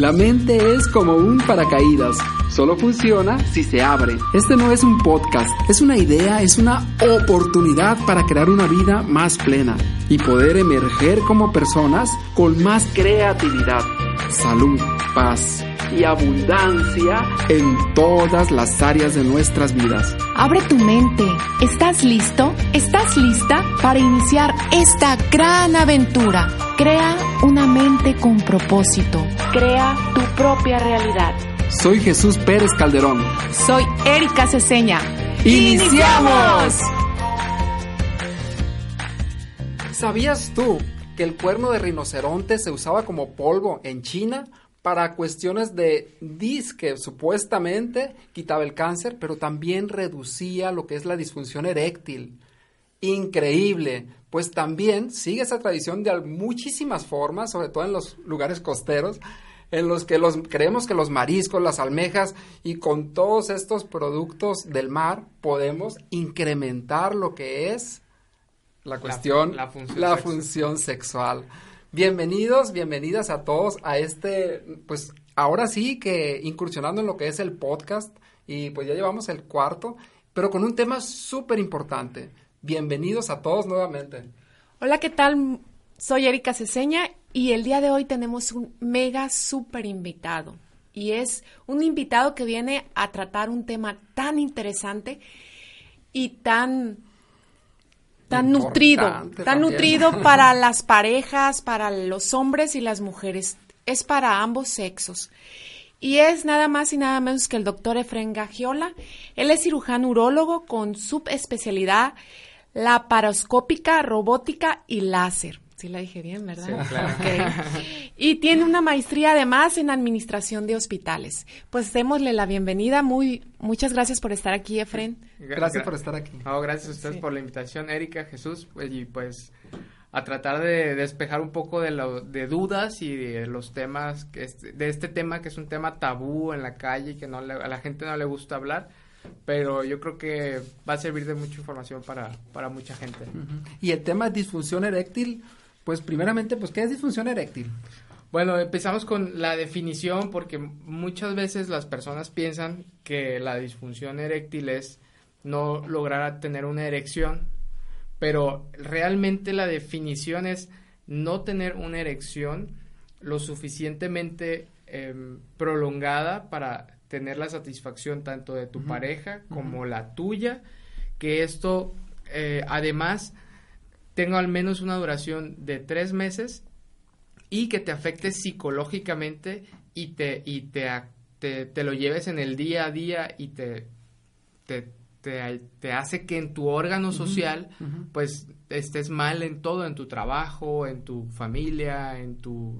La mente es como un paracaídas. Solo funciona si se abre. Este no es un podcast, es una idea, es una oportunidad para crear una vida más plena y poder emerger como personas con más creatividad, salud, paz y abundancia en todas las áreas de nuestras vidas. Abre tu mente. ¿Estás listo? ¿Estás lista para iniciar esta gran aventura? Crea una mente con propósito. Crea tu propia realidad. Soy Jesús Pérez Calderón. Soy Erika Ceseña. ¡Iniciamos! ¿Sabías tú que el cuerno de rinoceronte se usaba como polvo en China para cuestiones de disque, supuestamente quitaba el cáncer, pero también reducía lo que es la disfunción eréctil. Increíble, pues también sigue esa tradición de muchísimas formas, sobre todo en los lugares costeros, en los que los, creemos que los mariscos, las almejas y con todos estos productos del mar podemos incrementar lo que es la cuestión, la, función sexual. Bienvenidos, bienvenidas a todos a este, pues ahora sí que incursionando en lo que es el podcast y pues ya llevamos el cuarto, pero con un tema súper importante. Bienvenidos a todos nuevamente. Hola, ¿qué tal? Soy Erika Ceseña y el día de hoy tenemos un mega súper invitado. Y es un invitado que viene a tratar un tema tan interesante y tan tan nutrido, tan nutrido para las parejas, para los hombres y las mujeres. Es para ambos sexos. Y es nada más y nada menos que el doctor Efren Gagiola. Él es cirujano urólogo con subespecialidad laparoscópica, robótica y láser. Sí la dije bien, ¿verdad? Sí, claro. Y tiene una maestría además en administración de hospitales. Pues démosle la bienvenida. Muy, muchas gracias por estar aquí, Efren. Gracias por estar aquí. gracias a ustedes por la invitación, Erika, Jesús, pues, y pues a tratar de despejar un poco de, lo, de dudas y de los temas, que de este tema que es un tema tabú en la calle y que no a la gente no le gusta hablar pero yo creo que va a servir de mucha información para, para mucha gente. Y el tema de disfunción eréctil, pues primeramente, pues ¿qué es disfunción eréctil? Bueno, empezamos con la definición porque muchas veces las personas piensan que la disfunción eréctil es no lograr tener una erección, pero realmente la definición es no tener una erección lo suficientemente em, prolongada para tener la satisfacción tanto de tu pareja como la tuya, que esto eh, además tenga al menos una duración de tres meses y que te afecte psicológicamente y te, y te, te, lo lleves en el día a día y te, te, hace que en tu órgano social pues estés mal en todo, en tu trabajo, en tu familia, en tu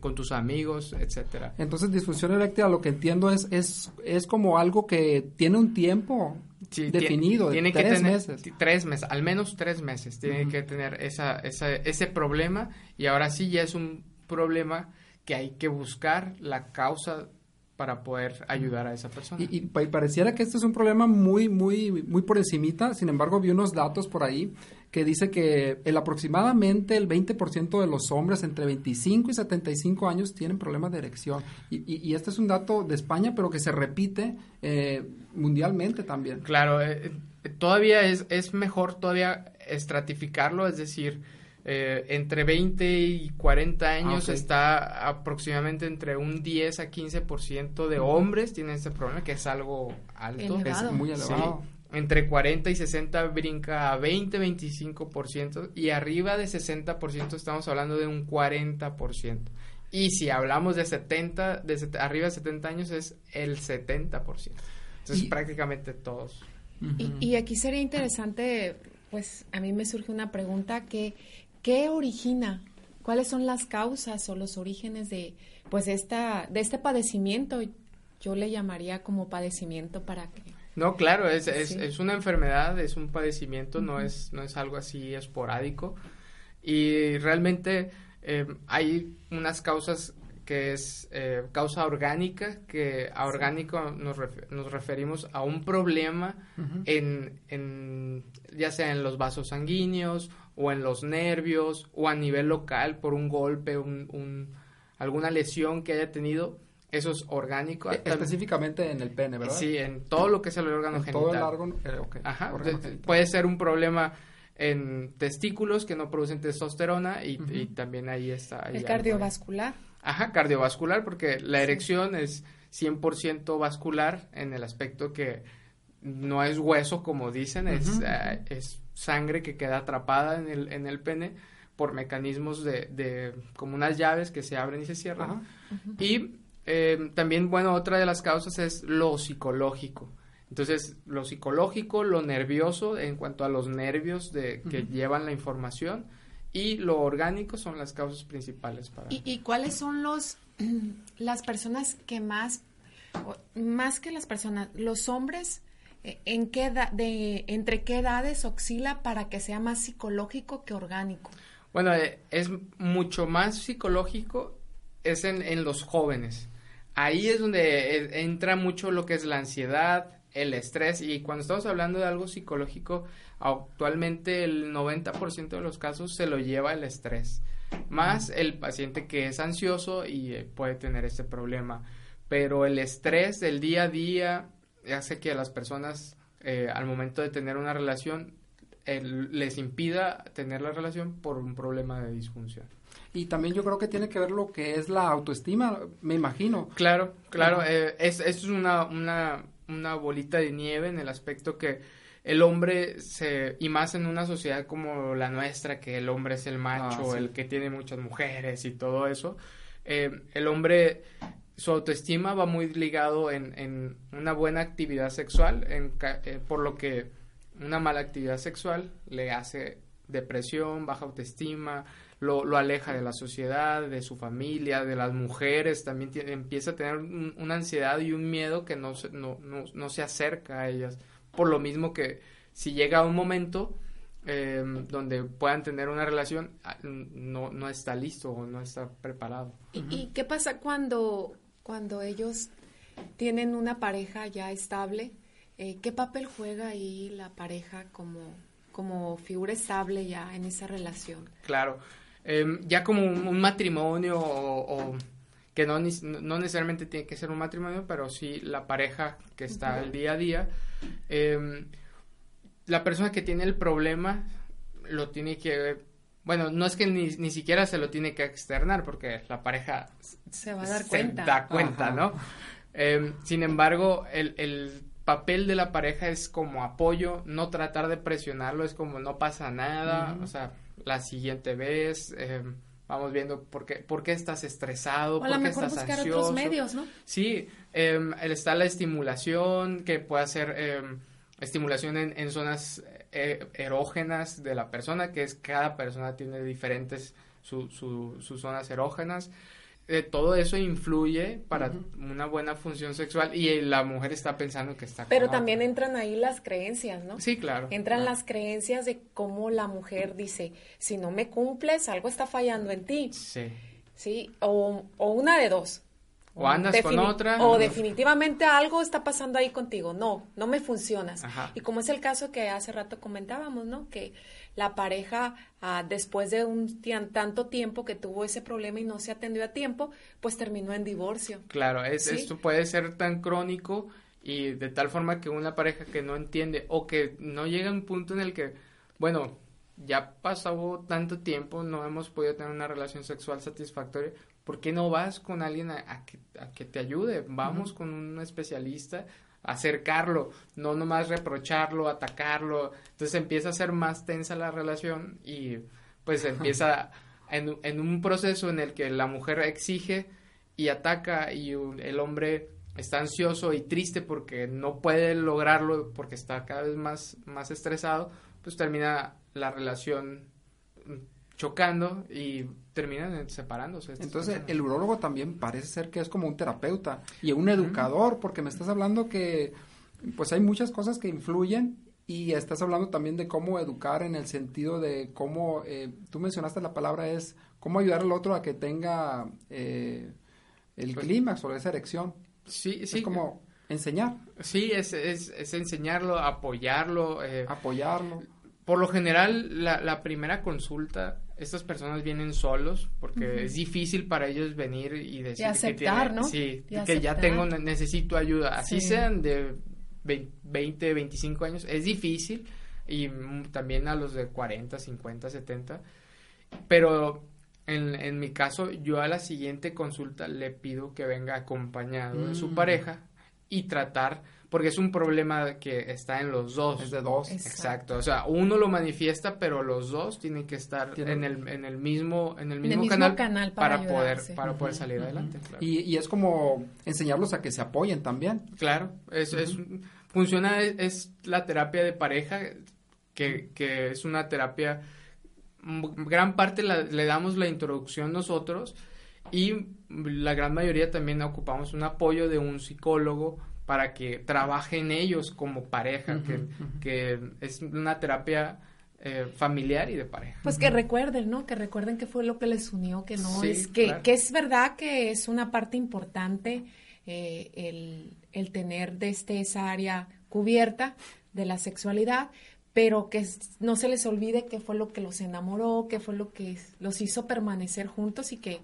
con tus amigos, etcétera. Entonces, disfunción eréctil, lo que entiendo es, es, es como algo que tiene un tiempo definido, tiene tres que tener, meses. Tres meses, al menos tres meses, tiene que tener esa, esa, ese problema y ahora sí ya es un problema que hay que buscar la causa para poder ayudar a esa persona. Y, y, pareciera que este es un problema muy, muy, muy por encimita, sin embargo vi unos datos por ahí que dice que el aproximadamente el 20% de los hombres entre 25 y 75 años tienen problemas de erección. Y, y, este es un dato de España, pero que se repite eh, mundialmente también. Claro, eh, eh, todavía es, es mejor todavía estratificarlo, es decir, eh, entre 20 y 40 años ah, está aproximadamente entre un 10 a 15% de hombres tienen este problema, que es algo alto. Es muy elevado. Entre 40 y 60 brinca a 20, 25% y arriba de 60% estamos hablando de un 40%. Y si hablamos de 70, de arriba de 70 años es el 70%. Entonces prácticamente todos. y, y, aquí sería interesante, pues a mí me surge una pregunta que ¿Qué origina? ¿Cuáles son las causas o los orígenes de, pues, esta, de este padecimiento? Yo le llamaría como padecimiento para que... No, claro, es, es, una enfermedad, es un padecimiento, no, es, no es algo así esporádico. Y realmente eh, hay unas causas que es eh, causa orgánica, que a orgánico nos, nos referimos a un problema en, en, ya sea en los vasos sanguíneos o en los nervios o a nivel local por un golpe, un, alguna lesión que haya tenido, eso es orgánico. E- específicamente en el pene, ¿verdad? Sí, en todo lo que es el órgano en genital. Todo el órgano, eh, okay, Ajá, órgano de- puede ser un problema en testículos que no producen testosterona y, y también ahí está. ahí El cardiovascular. Ajá, cardiovascular, porque la erección es 100% vascular en el aspecto que no es hueso, como dicen, es, eh, es sangre que queda atrapada en el, en el pene por mecanismos de, de como unas llaves que se abren y se cierran. Y eh, también, bueno, otra de las causas es lo psicológico. Entonces, lo psicológico, lo nervioso en cuanto a los nervios de, que llevan la información y lo orgánico son las causas principales para... ¿Y, y cuáles son los las personas que más, más que las personas, los hombres, eh, en qué edad, de, entre qué edades oscila para que sea más psicológico que orgánico? Bueno, eh, es mucho más psicológico, es en, en los jóvenes. Ahí es donde eh, entra mucho lo que es la ansiedad, el estrés, y cuando estamos hablando de algo psicológico, actualmente el 90% de los casos se lo lleva el estrés, más el paciente que es ansioso y eh, puede tener este problema. Pero el estrés del día a día hace que las personas eh, al momento de tener una relación el- les impida tener la relación por un problema de disfunción. Y también yo creo que tiene que ver lo que es la autoestima, me imagino. Claro, claro, eh, es, es una, una, una bolita de nieve en el aspecto que el hombre se, y más en una sociedad como la nuestra, que el hombre es el macho, Ah, sí. el que tiene muchas mujeres y todo eso, eh, el hombre, su autoestima va muy ligado en, en una buena actividad sexual, en eh, por lo que una mala actividad sexual le hace depresión, baja autoestima, lo, lo aleja de la sociedad, de su familia, de las mujeres, también tiene- empieza a tener un- una ansiedad y un miedo que no se, no, no, no se acerca a ellas. Por lo mismo que si llega un momento eh, donde puedan tener una relación, ah, no, no está listo o no está preparado. ¿Y, y qué pasa cuando, cuando ellos tienen una pareja ya estable? Eh, ¿Qué papel juega ahí la pareja como, como figura estable ya en esa relación? Claro, Em, ya como un, un matrimonio o, o que no, ni- no necesariamente tiene que ser un matrimonio, pero sí la pareja que está el día a día, em, la persona que tiene el problema lo tiene que, bueno, no es que ni, ni siquiera se lo tiene que externar porque la pareja Se va a dar se cuenta. da cuenta, Ajá. ¿no? Em, sin embargo, el, el papel de la pareja es como apoyo, no tratar de presionarlo, es como no pasa nada, o sea, la siguiente vez em, vamos viendo por qué, por qué estás estresado, O por qué estás ansioso. otros medios, ¿no? Sí, el- está la estimulación, que puede ser em, estimulación en, en zonas eh, erógenas de la persona, que es cada persona tiene diferentes su- su- sus zonas erógenas. Eh, todo eso influye para una buena función sexual y la mujer está pensando que está Pero también entran ahí las creencias, ¿no? Sí, claro. Entran claro. las creencias de cómo la mujer dice, si no me cumples, algo está fallando en ti, Sí. ¿sí? O, o una de dos. O andas con otra. O definitivamente algo está pasando ahí contigo. No, no me funcionas. Ajá. Y como es el caso que hace rato comentábamos, ¿no? Que la pareja, ah, después de un tanto tiempo que tuvo ese problema y no se atendió a tiempo, pues terminó en divorcio. Claro, es, Sí. esto puede ser tan crónico y de tal forma que una pareja que no entiende o que no llega a un punto en el que, bueno, ya pasó tanto tiempo, no hemos podido tener una relación sexual satisfactoria, ¿por qué no vas con alguien a, a que, a que te ayude? Vamos con un especialista a acercarlo, no nomás reprocharlo, atacarlo, entonces empieza a ser más tensa la relación y pues empieza en, en un proceso en el que la mujer exige y ataca y el hombre está ansioso y triste porque no puede lograrlo porque está cada vez más, más estresado, pues termina la relación chocando y terminan separándose. Entonces, personas. el urólogo también parece ser que es como un terapeuta y un educador, porque me estás hablando que pues hay muchas cosas que influyen y estás hablando también de cómo educar en el sentido de cómo, eh, tú mencionaste la palabra es cómo ayudar al otro a que tenga eh, el Pues- clímax o esa erección. sí, sí, Es como enseñar, sí, es, es, es enseñarlo, apoyarlo, eh, apoyarlo. Por lo general, la, la primera consulta, estas personas vienen solos porque es difícil para ellos venir y decir aceptar, que ¿no? Sí, De que ya tengo, necesito ayuda. Así Sí. sean de vein- 20, 25 años, es difícil y mm, también a los de 40, 50, 70. Pero en, en mi caso, yo a la siguiente consulta le pido que venga acompañado de su Mm. pareja y tratar, porque es un problema que está en los dos. Es de dos. Exacto, o sea, uno lo manifiesta, pero los dos tienen que estar Tienen- en el, en el mismo, en el el mismo, mismo canal, canal para poder, para poder salir adelante. Claro, Y, y es como enseñarlos a que se apoyen también. Claro, es, es- funciona, es, es la terapia de pareja, que, que es una terapia, mm, gran parte la- le damos la introducción nosotros y la gran mayoría también ocupamos un apoyo de un psicólogo para que trabajen ellos como pareja, que, que es una terapia eh, familiar y de pareja. Pues que recuerden, ¿no? Que recuerden que fue lo que les unió, que no Sí, es, que, claro. que es verdad que es una parte importante eh, el, el tener desde esa área cubierta de la sexualidad, pero que no se les olvide que fue lo que los enamoró, que fue lo que los hizo permanecer juntos y que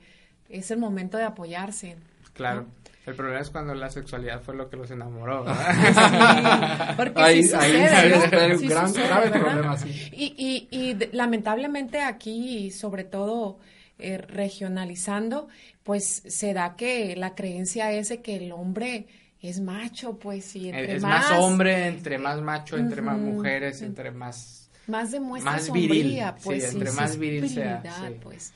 es el momento de apoyarse. Claro. El problema es cuando la sexualidad fue lo que los enamoró. ¿verdad? Sí, porque Ahí- sí ahí sucede, ¿no? está el Sí gran- sucede, grave ¿verdad? problema, sí. Y, y, y lamentablemente aquí, sobre todo eh, regionalizando, pues se da que la creencia es de que el hombre es macho, pues, y entre es más, hombre, entre más macho, entre más mujeres, entre más... más demuestra más viril, sombría, sí, pues, entre sí, más sí, viril sea, sí. pues.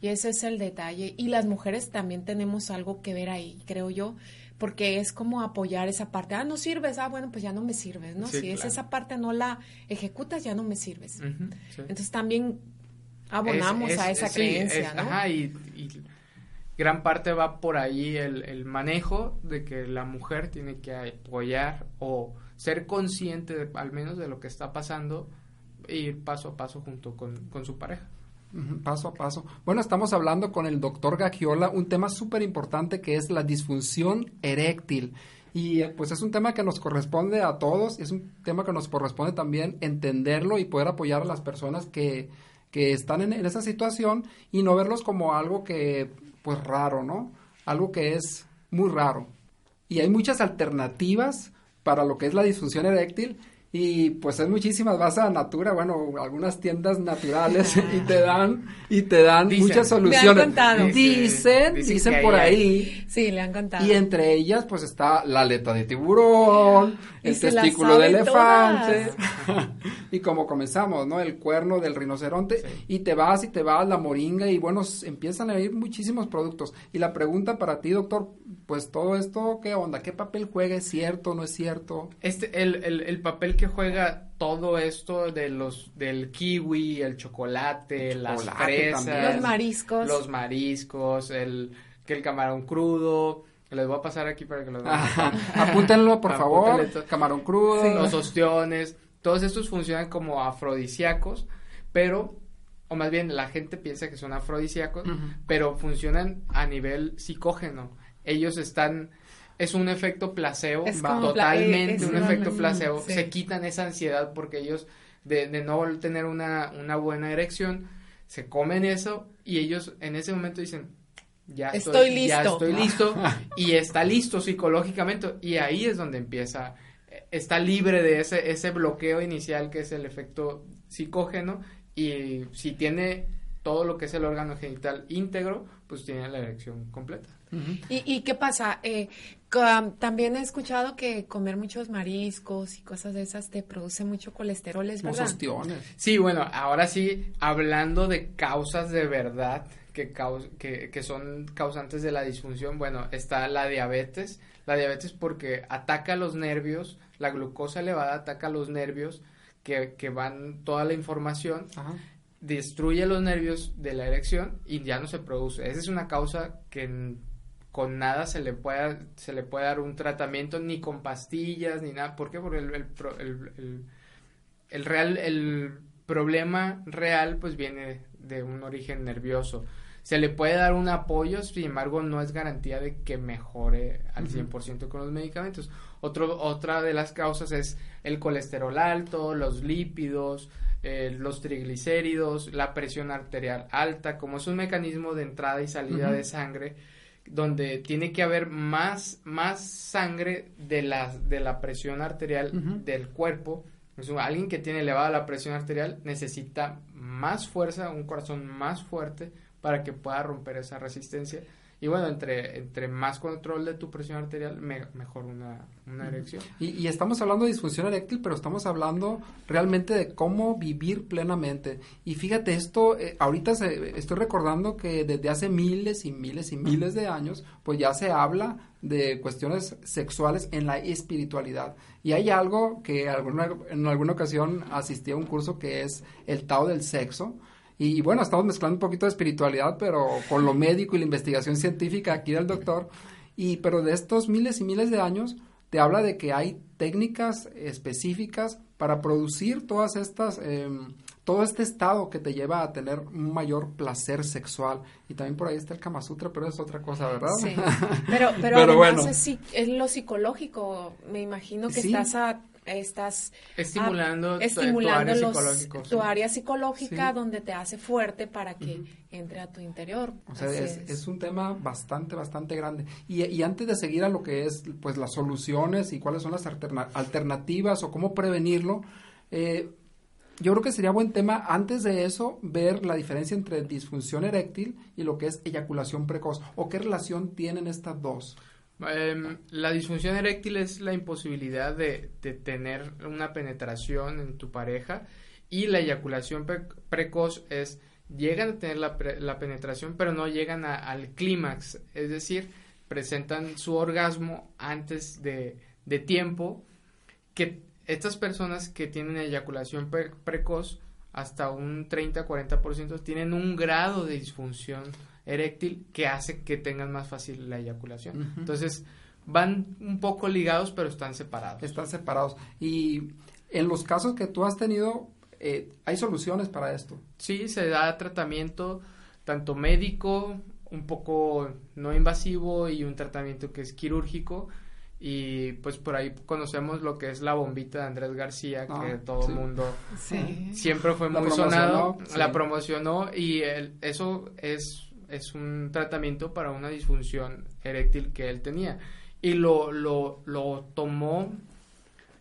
Y ese es el detalle. Y las mujeres también tenemos algo que ver ahí, creo yo, porque es como apoyar esa parte. Ah, no sirves, ah, bueno, pues ya no me sirves, ¿no? Si es esa parte no la ejecutas, ya no me sirves. Entonces también abonamos Es- es- a esa creencia, es- ¿no? Ajá, y, y gran parte va por ahí el, el manejo de que la mujer tiene que apoyar o ser consciente de- al menos de lo que está pasando ir paso a paso junto con, con su pareja. Paso a paso. Bueno, estamos hablando con el doctor Gagiola, un tema súper importante que es la disfunción eréctil. Y eh, pues es un tema que nos corresponde a todos, es un tema que nos corresponde también entenderlo y poder apoyar a las personas que, que están en esa situación y no verlos como algo que, pues raro, ¿no? Algo que es muy raro. Y hay muchas alternativas para lo que es la disfunción eréctil y pues hay muchísimas, vas a Natura, bueno, algunas tiendas naturales y te dan y te dan Dicen. muchas soluciones. contado. Dicen, Dicen dicen, que por ahí ahí. Sí, le han contado. Y entre ellas, pues está la aleta de tiburón, Y el testículo de elefante, y como comenzamos, ¿no? El cuerno del rinoceronte, Sí. y te vas y te vas, la moringa, y bueno, empiezan a ir muchísimos productos. Y la pregunta para ti, doctor, pues todo esto, ¿qué onda? ¿Qué papel juega? ¿Es cierto? ¿No es cierto? Este, el, el, el papel que juega todo esto de los, del kiwi, el chocolate, las chocolate fresas, también. Los mariscos. los mariscos, el, que el camarón crudo, les voy a pasar aquí para que los vean. Ajá. Apúntenlo, por favor. Camarón crudo. Sí. los ostiones, todos estos funcionan como afrodisíacos, pero, o más bien la gente piensa que son afrodisíacos, pero funcionan a nivel psicógeno. Ellos están, es un efecto placebo, Es va, totalmente es un efecto placebo. sí. Se quitan esa ansiedad porque ellos, de, de no tener una, una buena erección, se comen eso y ellos en ese momento dicen, ya Estoy ya listo. estoy listo y está listo psicológicamente y ahí es donde empieza eh, está libre de ese ese bloqueo inicial que es el efecto psicógeno y si tiene todo lo que es el órgano genital íntegro pues tiene la erección completa. ¿Y, y qué pasa? Eh, también he escuchado que comer muchos mariscos y cosas de esas te produce mucho colesterol, ¿es verdad? ostiones. sí bueno ahora sí hablando de causas de verdad que, caus- que, que son causantes de la disfunción bueno está la diabetes la diabetes porque ataca los nervios la glucosa elevada ataca los nervios que, que van toda la información Ajá. destruye los nervios de la erección y ya no se produce. Esa es una causa que con nada se le puede se le puede dar un tratamiento ni con pastillas ni nada. ¿Por qué? Porque el, el, el- real el problema real pues viene de un origen nervioso. Se le puede dar un apoyo, sin embargo, no es garantía de que mejore al Ujú. 100% con los medicamentos. Otro, otra de las causas es el colesterol alto, los lípidos, eh, los triglicéridos, la presión arterial alta, como es un mecanismo de entrada y salida de sangre, donde tiene que haber más, más sangre de la, de la presión arterial del cuerpo. alguien que tiene elevada la presión arterial necesita más fuerza, un corazón más fuerte para que pueda romper esa resistencia y bueno, entre, entre más control de tu presión arterial, mejor una, una erección. Y, y, estamos hablando de disfunción eréctil, pero estamos hablando realmente de cómo vivir plenamente. Y fíjate, esto, eh, ahorita se, estoy recordando que desde hace miles y miles y miles de años, pues ya se habla de cuestiones sexuales en la espiritualidad. Y hay algo que alguna, en alguna ocasión asistí a un curso que es el Tao del Sexo, y, bueno, estamos mezclando un poquito de espiritualidad, pero con lo médico y la investigación científica aquí del doctor. Y, pero de estos miles y miles de años, te habla de que hay técnicas específicas para producir todas estas, em, todo este estado que te lleva a tener un mayor placer sexual. Y también por ahí está el Kama Sutra, pero es otra cosa, ¿verdad? Sí. Pero, pero, además es, es, lo psicológico. Me imagino que estás a estás estimulando, estimulando tu, área psicológica donde te hace fuerte para que entre a tu interior. O sea, es, un tema bastante, bastante grande. Y, y, antes de seguir a lo que es pues las soluciones y cuáles son las alternativas o cómo prevenirlo, eh, yo creo que sería buen tema antes de eso ver la diferencia entre disfunción eréctil y lo que es eyaculación precoz o qué relación tienen estas dos. Em, la disfunción eréctil es la imposibilidad de, tener una penetración en tu pareja y la eyaculación precoz es llegan a tener la, penetración pero no llegan al clímax, es decir, presentan su orgasmo antes de, tiempo que estas personas que tienen eyaculación precoz hasta un 30-40% tienen un grado de disfunción eréctil que hace que tengan más fácil la eyaculación. Entonces, van un poco ligados, pero están separados. Están separados. Y en los casos que tú has tenido, eh, ¿hay soluciones para esto? Sí, se da tratamiento tanto médico, un poco no invasivo y un tratamiento que es quirúrgico. Y pues por ahí conocemos lo que es la bombita de Andrés García, que ah, todo el mundo siempre fue muy sonado, la promocionó y el, eso es es un tratamiento para una disfunción eréctil que él tenía. Y lo, lo, lo tomó,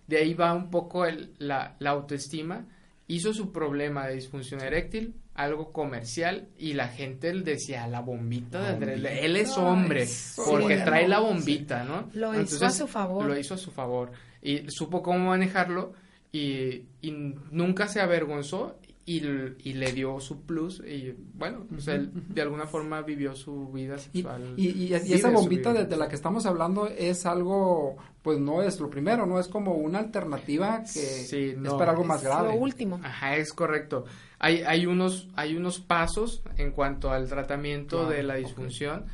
de ahí va un poco el, la, la autoestima, hizo su problema de disfunción eréctil algo comercial y la gente decía la bombita de Andrés, él es hombre porque trae la bombita, ¿no? Lo hizo a su favor. Lo hizo a su favor y supo cómo manejarlo y, y nunca se avergonzó y, y, le dio su plus y bueno, pues él de alguna forma vivió su vida sexual. Y, y, esa bombita de, la que estamos hablando es algo, pues no es lo primero, no es como una alternativa que es para algo más grave. Lo último. Ajá, es correcto. Hay, hay, unos, hay unos pasos en cuanto al tratamiento de la disfunción.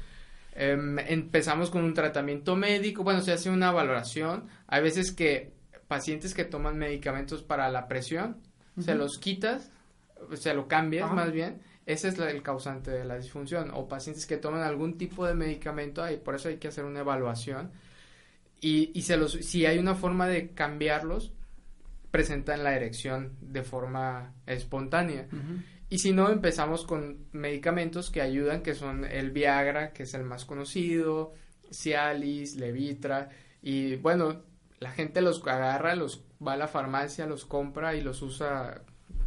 Em, empezamos con un tratamiento médico, bueno, se hace una valoración. Hay veces que pacientes que toman medicamentos para la presión, se los quitas se lo cambias más bien, ese es el causante de la disfunción. O pacientes que toman algún tipo de medicamento, y por eso hay que hacer una evaluación. Y, y se los, si hay una forma de cambiarlos, presentan la erección de forma espontánea. Y si no, empezamos con medicamentos que ayudan, que son el Viagra, que es el más conocido, Cialis, Levitra, y bueno, la gente los agarra, los va a la farmacia, los compra y los usa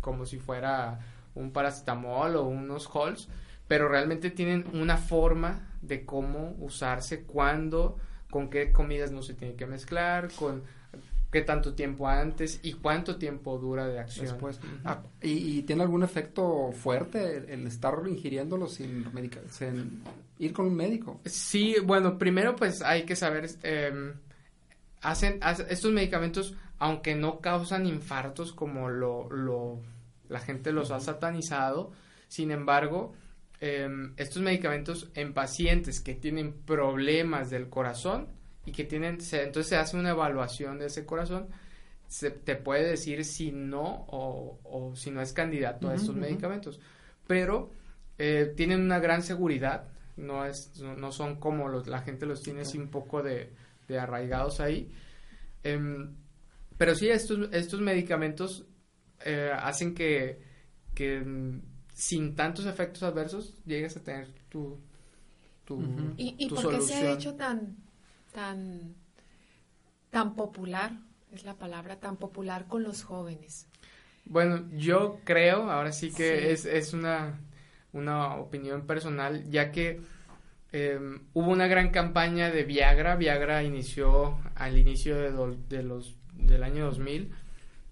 como si fuera un paracetamol o unos halls, pero realmente tienen una forma de cómo usarse, cuándo, con qué comidas no se tiene que mezclar, con qué tanto tiempo antes y cuánto tiempo dura de acción. Después. Ah, ¿y, tiene algún efecto fuerte el, estar ingiriéndolo sin, sin, ir con un médico? Sí, bueno, primero pues hay que saber, eh, hacen, estos medicamentos, aunque no causan infartos como lo, lo la gente los ha satanizado. Sin embargo, em, estos medicamentos en pacientes que tienen problemas del corazón y que tienen, entonces se hace una evaluación de ese corazón, se te puede decir si no o, si no es candidato a estos medicamentos. Pero eh, tienen una gran seguridad, no, es, no son como los, la gente los tiene así un poco de, arraigados ahí. Em, pero sí, estos, estos medicamentos eh, hacen que, que sin tantos efectos adversos llegues a tener tu, tu, ¿Y, y tu por qué se ha solución. hecho tan, tan, tan popular, es la palabra, tan popular con los jóvenes? Bueno, yo creo, ahora sí que Sí. es, es una, una opinión personal, ya que eh, hubo una gran campaña de Viagra. Viagra inició al inicio de, do- de los, del año 2000.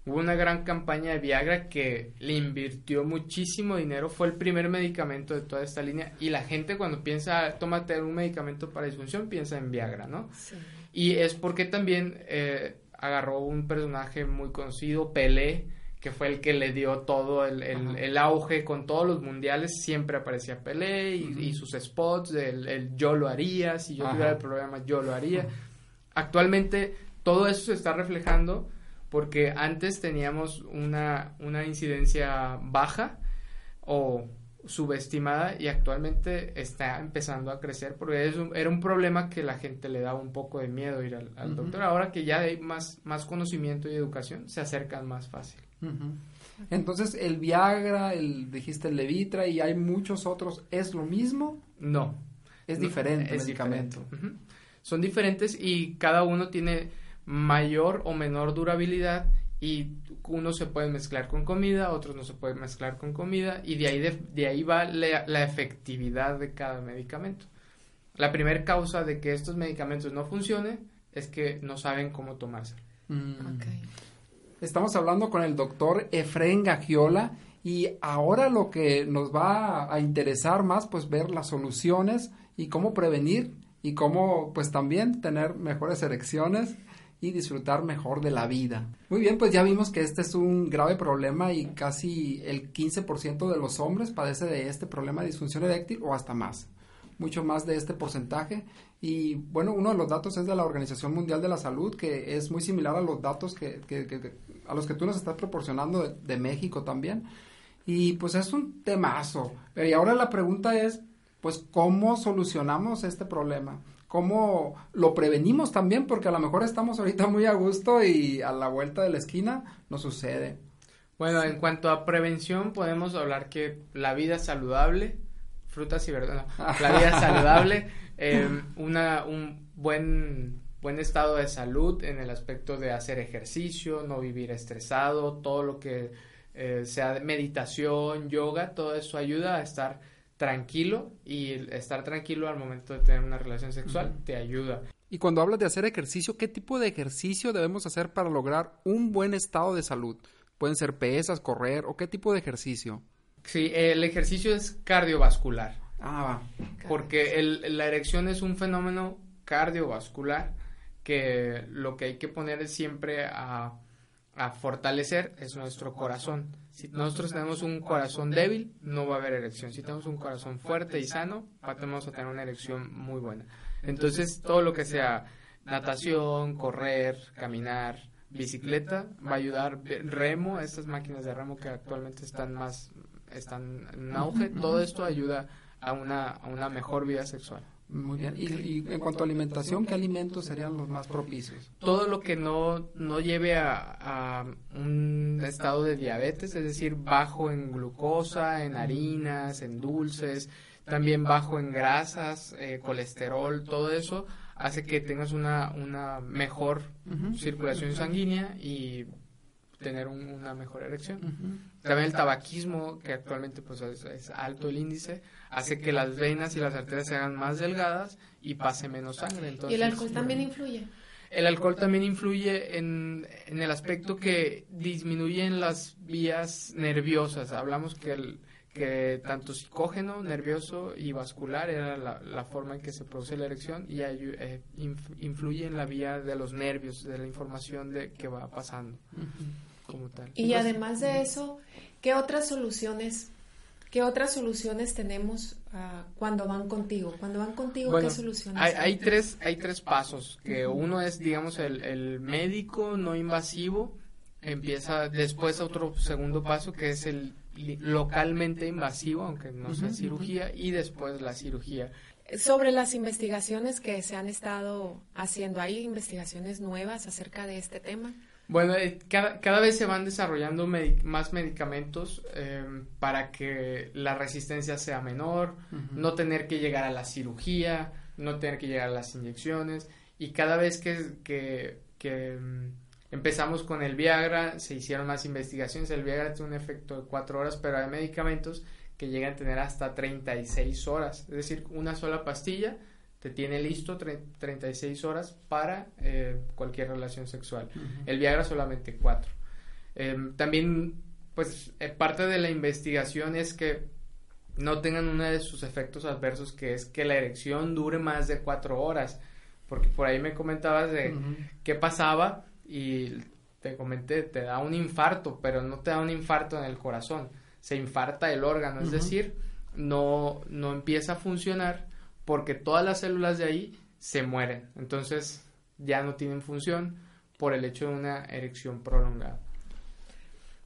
Hubo una gran campaña de Viagra que le invirtió muchísimo dinero. Fue el primer medicamento de toda esta línea. Y la gente cuando piensa, tómate un medicamento para disfunción, piensa en Viagra, ¿no? Sí. Y es porque también eh, agarró un personaje muy conocido, Pelé, que fue el que le dio todo el, el- Ajá. el auge con todos los mundiales. Siempre aparecía Pelé y, y sus spots el yo lo haría, si yo Ajá. tuviera el programa yo lo haría. Actualmente todo eso se está reflejando porque antes teníamos una, una incidencia baja o subestimada y actualmente está empezando a crecer porque es un- era un problema que la gente le daba un poco de miedo ir al, doctor. Ahora que ya hay más, más conocimiento y educación, se acercan más fácil. Entonces, el Viagra, el dijiste el Levitra y hay muchos otros, ¿es lo mismo? No. Es No, diferente es el medicamento. diferente. Son diferentes y cada uno tiene mayor o menor durabilidad y unos se pueden mezclar con comida, otros no se pueden mezclar con comida y de ahí, de, de ahí va la, la efectividad de cada medicamento. La primera causa de que estos medicamentos no funcionen es que no saben cómo tomarse. Mm. Estamos hablando con el doctor Efren Gagiola y ahora lo que nos va a interesar más, pues ver las soluciones y cómo prevenir y cómo, pues también tener mejores erecciones y disfrutar mejor de la vida. Muy bien, pues ya vimos que este es un grave problema y casi el 15% de los hombres padece de este problema de disfunción eréctil o hasta más mucho más de este porcentaje. Y bueno, uno de los datos es de la Organización Mundial de la Salud, que es muy similar a los datos que, a los que tú nos estás proporcionando de, de México también. Y pues es un temazo. Y ahora la pregunta es, pues, ¿cómo solucionamos este problema? ¿Cómo lo prevenimos también? Porque a lo mejor estamos ahorita muy a gusto y a la vuelta de la esquina nos sucede. Bueno, en cuanto a prevención, podemos hablar que la vida saludable, frutas y verduras, la vida saludable, eh, una, un buen, buen estado de salud en el aspecto de hacer ejercicio, no vivir estresado, todo lo que eh, sea meditación, yoga, todo eso ayuda a estar tranquilo y estar tranquilo al momento de tener una relación sexual te ayuda. Y cuando hablas de hacer ejercicio, ¿qué tipo de ejercicio debemos hacer para lograr un buen estado de salud? Pueden ser pesas, correr o qué tipo de ejercicio. Sí, el ejercicio es cardiovascular. Ah, Porque el- la erección es un fenómeno cardiovascular que lo que hay que poner es siempre a, a fortalecer es nuestro corazón. Si nosotros tenemos un corazón débil, no va a haber erección. Si tenemos un corazón fuerte y sano, vamos a tener una erección muy buena. Entonces, todo lo que sea natación, correr, caminar, bicicleta, va a ayudar. Remo, estas máquinas de remo que actualmente están más, están en auge, todo esto ayuda a una, a una mejor vida sexual. Muy bien. Y, y en cuanto a alimentación, ¿qué alimentos serían los más propicios? Todo lo que no, no lleve a, a un estado de diabetes, es decir, bajo en glucosa, en harinas, en dulces, también bajo en grasas, eh, colesterol, todo eso hace que tengas una, una mejor circulación sanguínea y tener un- una mejor erección. También el tabaquismo, que actualmente pues es, es alto el índice, hace que las venas y las arterias se hagan más delgadas y pase menos sangre. Entonces, ¿Y el alcohol también influye? el alcohol también influye en, en el aspecto que disminuyen las vías nerviosas. Hablamos que, el, que tanto psicógeno, nervioso y vascular era la, la forma en que se produce la erección y eh, inf- influye en la vía de los nervios, de la información de que va pasando como tal. Y además de eso, ¿qué otras soluciones, qué otras soluciones tenemos ah, cuando van contigo? Cuando van contigo, Bueno, ¿qué soluciones hay, hay tres hay tres pasos que uno es digamos el, el médico no invasivo empieza después otro segundo paso que es el localmente invasivo aunque no sea cirugía y después la cirugía Sobre las investigaciones que se han estado haciendo, ¿hay investigaciones nuevas acerca de este tema? Bueno, eh, cada, cada, vez se van desarrollando más medicamentos em, para que la resistencia sea menor, no tener que llegar a la cirugía, no tener que llegar a las inyecciones. Y cada vez que, que, que em, empezamos con el Viagra, se hicieron más investigaciones. El Viagra tiene un efecto de cuatro horas, pero hay medicamentos que llegan a tener hasta 36 horas. Es decir, una sola pastilla te tiene listo 36 horas para eh, cualquier relación sexual. El Viagra solamente 4. Em, también, pues, eh, parte de la investigación es que no tengan uno de sus efectos adversos, que es que la erección dure más de 4 horas. Porque por ahí me comentabas de qué pasaba y te comenté, te da un infarto, pero no te da un infarto en el corazón, se infarta el órgano, es decir, no, no empieza a funcionar porque todas las células de ahí se mueren. Entonces ya no tienen función por el hecho de una erección prolongada.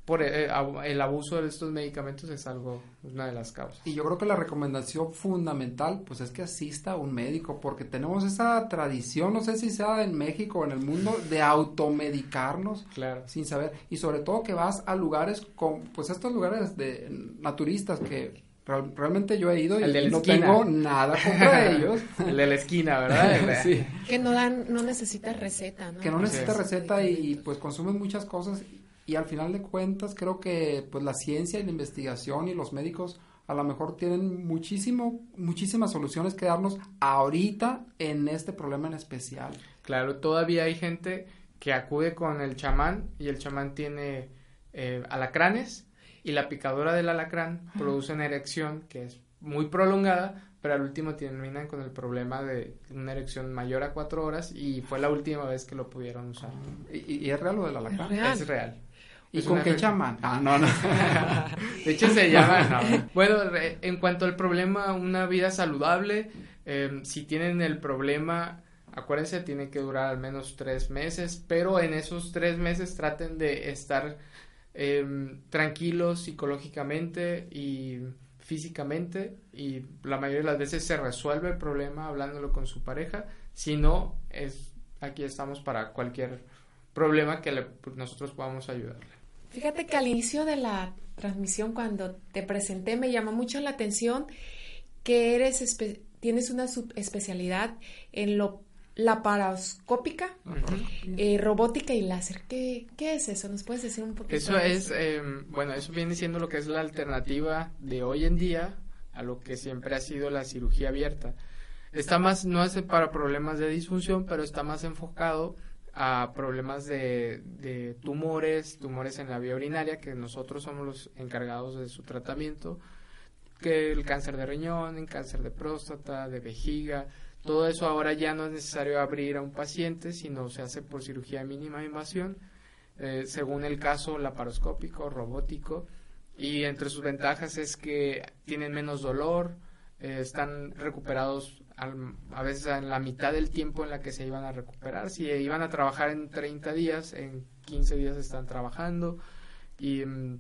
Por eh, el, abuso de estos medicamentos es algo, una de las causas. Y yo creo que la recomendación fundamental, pues es que asista a un médico, porque tenemos esa tradición, no sé si sea en México o en el mundo, de automedicarnos claro. sin saber. Y sobre todo que vas a lugares con, pues estos lugares de naturistas que realmente yo he ido y no tengo nada contra ellos. El de la esquina, ¿verdad? sí. Que no dan, no necesita receta, ¿no? Que no necesita receta y, pues consumen muchas cosas y al final de cuentas creo que pues la ciencia y la investigación y los médicos a lo mejor tienen muchísimo, muchísimas soluciones que darnos ahorita en este problema en especial. Claro, todavía hay gente que acude con el chamán y el chamán tiene eh, alacranes y la picadura del alacrán produce una erección que es muy prolongada, pero al último terminan con el problema de una erección mayor a cuatro horas y fue la última vez que lo pudieron usar. ¿Y, es real lo del alacrán? Es real. ¿Y con qué chamán? Ah, no, no. de hecho se llama, Bueno, en cuanto al problema, una vida saludable, em, si tienen el problema, acuérdense, tiene que durar al menos tres meses, pero en esos tres meses traten de estar Em, tranquilos psicológicamente y físicamente y la mayoría de las veces se resuelve el problema hablándolo con su pareja. Si no, es, aquí estamos para cualquier problema que pues, nosotros podamos ayudarle. Fíjate que al inicio de la transmisión, cuando te presenté, me llamó mucho la atención que eres tienes una subespecialidad en lo laparoscópica, eh, robótica y láser. ¿Qué, ¿Qué, es eso? ¿Nos puedes decir un poquito? Eso es, eh, bueno, eso viene siendo lo que es la alternativa de hoy en día a lo que siempre ha sido la cirugía abierta. Está más, no es para problemas de disfunción, pero está más enfocado a problemas de, de tumores, tumores en la vía urinaria, que nosotros somos los encargados de su tratamiento, que el cáncer de riñón, el cáncer de próstata, de vejiga, todo eso ahora ya no es necesario abrir a un paciente, sino se hace por cirugía de mínima invasión, eh, según el caso laparoscópico, robótico, y entre sus ventajas es que tienen menos dolor, eh, están recuperados a veces en la mitad del tiempo en la que se iban a recuperar. Si iban a trabajar en 30 días, en 15 días están trabajando y mm,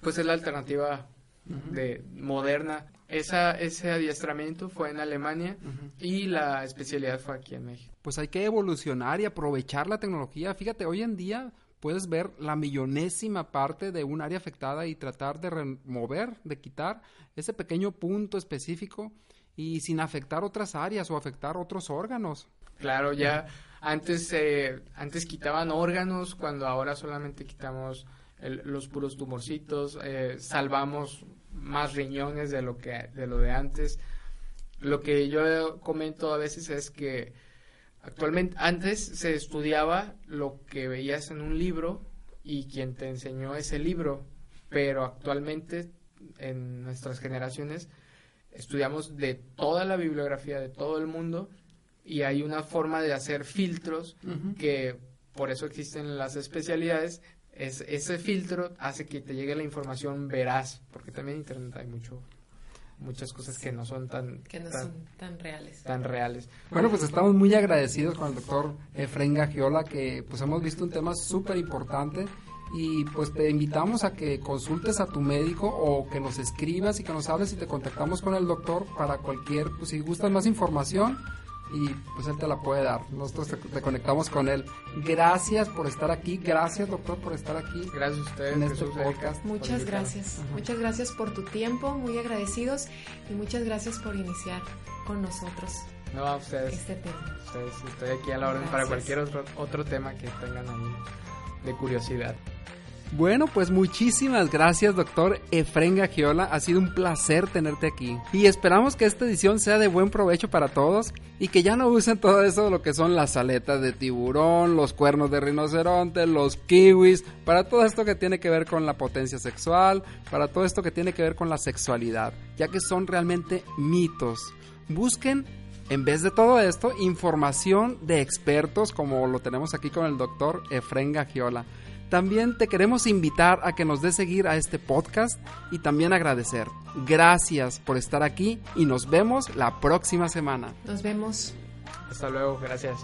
pues es la alternativa de moderna esa, ese adiestramiento fue en Alemania y la especialidad fue aquí en México. Pues hay que evolucionar y aprovechar la tecnología. Fíjate, hoy en día puedes ver la millonésima parte de un área afectada y tratar de remover, de quitar ese pequeño punto específico y sin afectar otras áreas o afectar otros órganos. Claro, ya antes, eh, antes quitaban órganos cuando ahora solamente quitamos los puros tumorcitos, eh, salvamos más riñones de lo que de lo de antes. Lo que yo comento a veces es que actualmente antes se estudiaba lo que veías en un libro y quien te enseñó ese libro, pero actualmente en nuestras generaciones estudiamos de toda la bibliografía de todo el mundo y hay una forma de hacer filtros que por eso existen las especialidades es, ese filtro hace que te llegue la información veraz, porque también en Internet hay mucho muchas cosas que no son tan que no son tan reales. tan reales. Bueno pues estamos muy agradecidos con el doctor Efraín Gagiola que pues hemos visto un tema súper importante y pues te invitamos a que consultes a tu médico o que nos escribas y que nos hables y te contactamos con el doctor para cualquier pues si gustas más información y pues él te la puede dar. Nosotros te, conectamos con él. Gracias por estar aquí, gracias doctor por estar aquí. Gracias a ustedes en este podcast. Muchas gracias, muchas gracias por tu tiempo, muy agradecidos y muchas gracias por iniciar con nosotros. No, a ustedes. Este tema. Ustedes, estoy aquí a la orden para cualquier otro, otro tema que tengan ahí de curiosidad. Bueno, pues muchísimas gracias, doctor Efren Gagiola. Ha sido un placer tenerte aquí. Y esperamos que esta edición sea de buen provecho para todos y que ya no usen todo eso de lo que son las aletas de tiburón, los cuernos de rinoceronte, los kiwis, para todo esto que tiene que ver con la potencia sexual, para todo esto que tiene que ver con la sexualidad, ya que son realmente mitos. Busquen en vez de todo esto, información de expertos como lo tenemos aquí con el doctor Efren Gagiola. También te queremos invitar a que nos des seguir a este podcast y también agradecer. Gracias por estar aquí y nos vemos la próxima semana. Nos vemos. Hasta luego, gracias.